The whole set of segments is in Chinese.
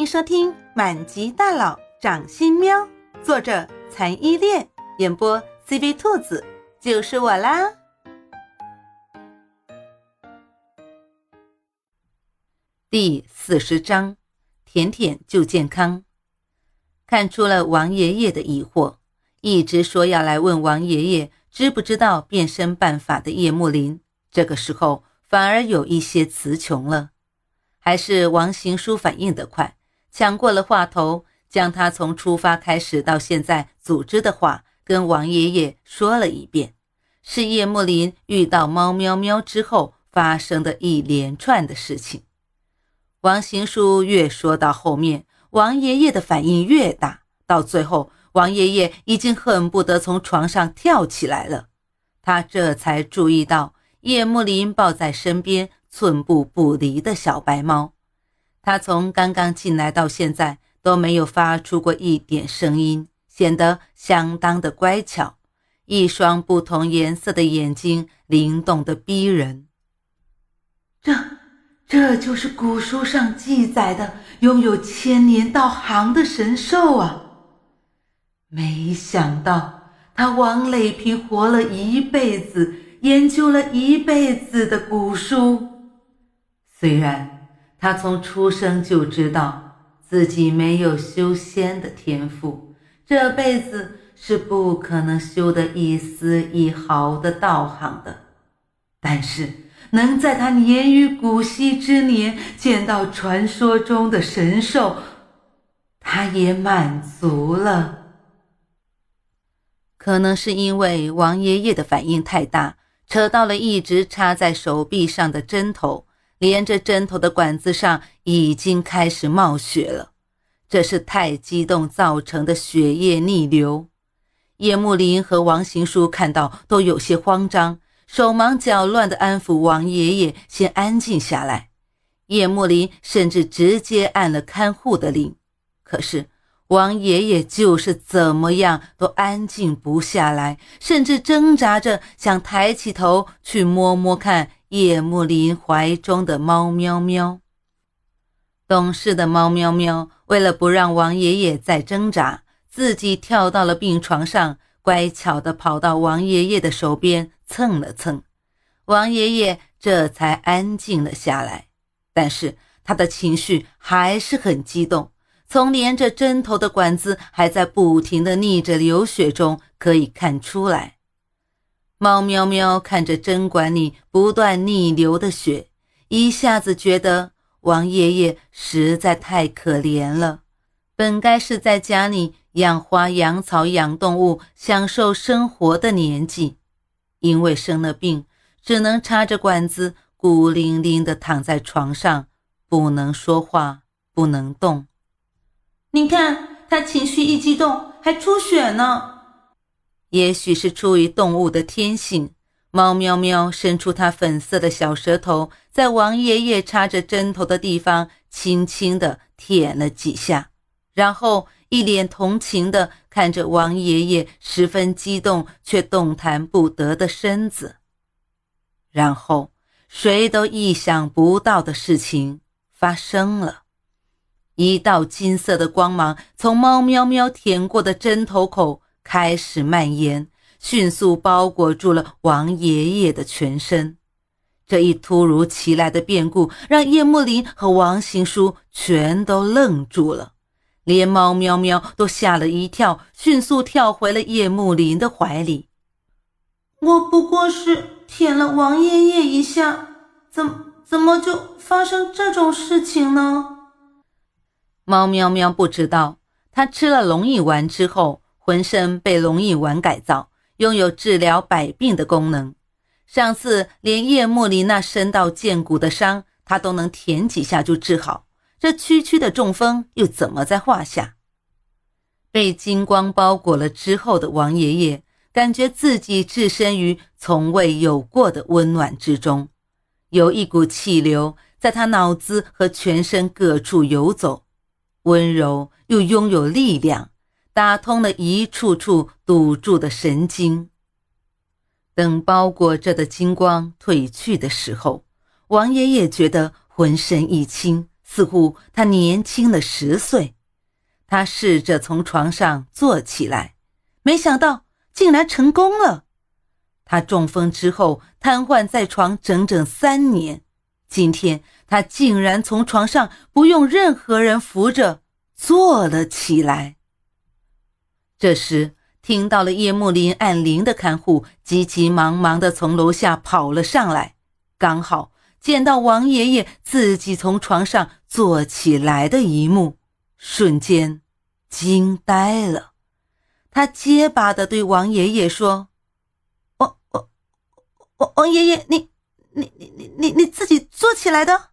欢迎收听《满级大佬掌心喵》，作者残依恋，演播 CV 兔子，就是我啦。第四十章，甜甜就健康。看出了王爷爷的疑惑，一直说要来问王爷爷知不知道变身办法的叶幕林，这个时候反而有一些词穷了。还是王行书反应得快，抢过了话头，将他从出发开始到现在组织的话跟王爷爷说了一遍，是叶幕林遇到猫喵喵之后发生的一连串的事情。王行书越说到后面，王爷爷的反应越大，到最后，王爷爷已经恨不得从床上跳起来了。他这才注意到叶幕林抱在身边。寸步不离的小白猫，他从刚刚进来到现在都没有发出过一点声音，显得相当的乖巧。一双不同颜色的眼睛灵动的逼人。这，这就是古书上记载的拥有千年道行的神兽啊！没想到他王磊平活了一辈子，研究了一辈子的古书。虽然他从出生就知道自己没有修仙的天赋，这辈子是不可能修得一丝一毫的道行的，但是能在他年逾古稀之年见到传说中的神兽，他也满足了。可能是因为王爷爷的反应太大，扯到了一直插在手臂上的针头。连着针头的管子上已经开始冒血了，这是太激动造成的血液逆流。叶慕林和王行书看到都有些慌张，手忙脚乱地安抚王爷爷先安静下来。叶慕林甚至直接按了看护的铃，可是王爷爷就是怎么样都安静不下来，甚至挣扎着想抬起头去摸摸看。叶幕林怀中的猫喵喵，懂事的猫喵喵为了不让王爷爷再挣扎，自己跳到了病床上，乖巧地跑到王爷爷的手边蹭了蹭，王爷爷这才安静了下来。但是他的情绪还是很激动，从连着针头的管子还在不停地逆着流血中可以看出来。猫喵喵看着针管里不断逆流的血，一下子觉得王爷爷实在太可怜了。本该是在家里养花、养草、养动物，享受生活的年纪，因为生了病，只能插着管子，孤零零地躺在床上，不能说话，不能动。你看他情绪一激动，还出血呢。也许是出于动物的天性，猫喵喵伸出它粉色的小舌头，在王爷爷插着针头的地方轻轻地舔了几下，然后一脸同情地看着王爷爷十分激动却动弹不得的身子。然后，谁都意想不到的事情发生了，一道金色的光芒从猫喵喵舔过的针头口。开始蔓延，迅速包裹住了王爷爷的全身。这一突如其来的变故让叶幕林和王行书全都愣住了，连猫喵喵都吓了一跳，迅速跳回了叶幕林的怀里。我不过是舔了王爷爷一下，怎怎么就发生这种事情呢？猫喵喵不知道，它吃了龙眼丸之后。浑身被龙眼丸改造，拥有治疗百病的功能。上次连叶幕林那深到见骨的伤，他都能舔几下就治好，这区区的中风又怎么在话下？被金光包裹了之后的王爷爷，感觉自己置身于从未有过的温暖之中，有一股气流在他脑子和全身各处游走，温柔又拥有力量。打通了一处处堵住的神经。等包裹着的金光褪去的时候，王爷爷觉得浑身一轻，似乎他年轻了十岁。他试着从床上坐起来，没想到竟然成功了。他中风之后瘫痪在床整整三年，今天他竟然从床上不用任何人扶着坐了起来。这时，听到了叶幕林按铃的看护急急忙忙地从楼下跑了上来，刚好见到王爷爷自己从床上坐起来的一幕，瞬间惊呆了。他结巴地对王爷爷说：“王王王王爷爷，你你你你你你自己坐起来的？”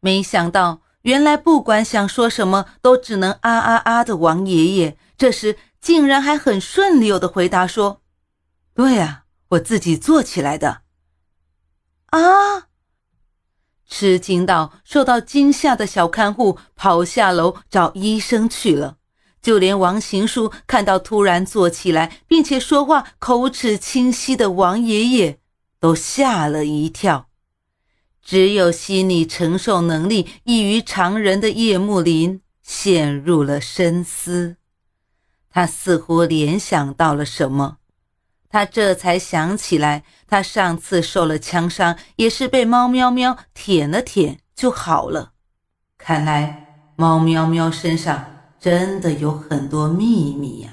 没想到，原来不管想说什么，都只能啊啊啊的王爷爷，这时。竟然还很顺溜的回答说：“对呀，我自己做起来的。”啊！吃惊到受到惊吓的小看护跑下楼找医生去了。就连王行书看到突然坐起来并且说话口齿清晰的王爷爷，都吓了一跳。只有心理承受能力异于常人的叶幕林陷入了深思。他似乎联想到了什么，他这才想起来，他上次受了枪伤，也是被猫喵喵舔了舔就好了。看来猫喵喵身上真的有很多秘密呀。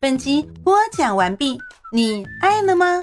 本集播讲完毕，你爱了吗？